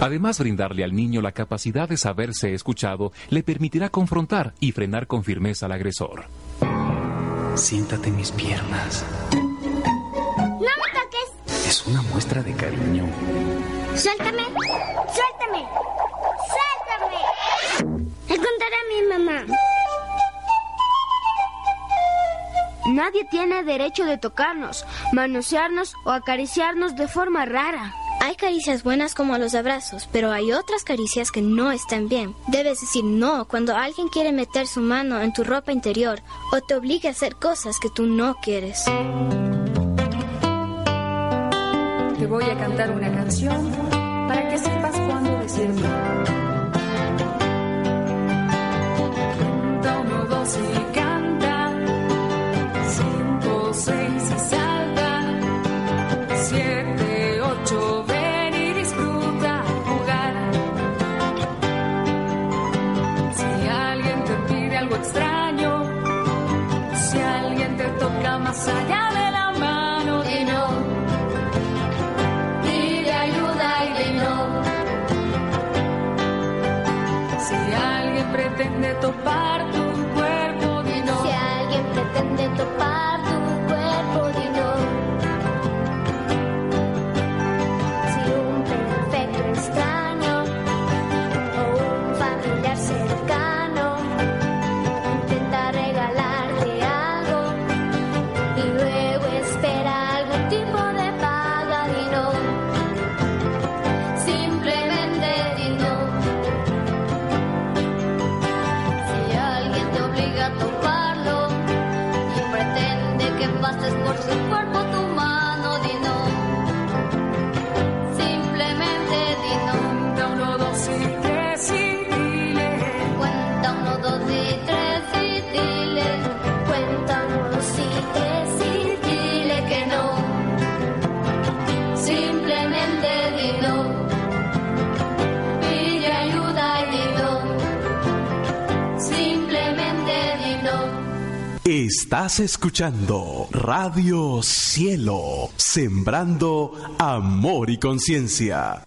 Además, brindarle al niño la capacidad de saberse escuchado le permitirá confrontar y frenar con firmeza al agresor. Siéntate en mis piernas. ¡No me toques! Es una muestra de cariño. ¡Suéltame! ¡Suéltame! ¡Suéltame! Le contaré a mi mamá. Nadie tiene derecho de tocarnos, manosearnos o acariciarnos de forma rara. Hay caricias buenas como los abrazos, pero hay otras caricias que no están bien. Debes decir no cuando alguien quiere meter su mano en tu ropa interior o te obliga a hacer cosas que tú no quieres. Te voy a cantar una canción para que sepas cuándo decir no. Uno, dos y canta. Cinco, seis y salta. Toca más allá de la mano, di no. Pide ayuda y no. Si alguien pretende topar tu que pases por su cuerpo tu Estás escuchando Radio Cielo, sembrando amor y conciencia.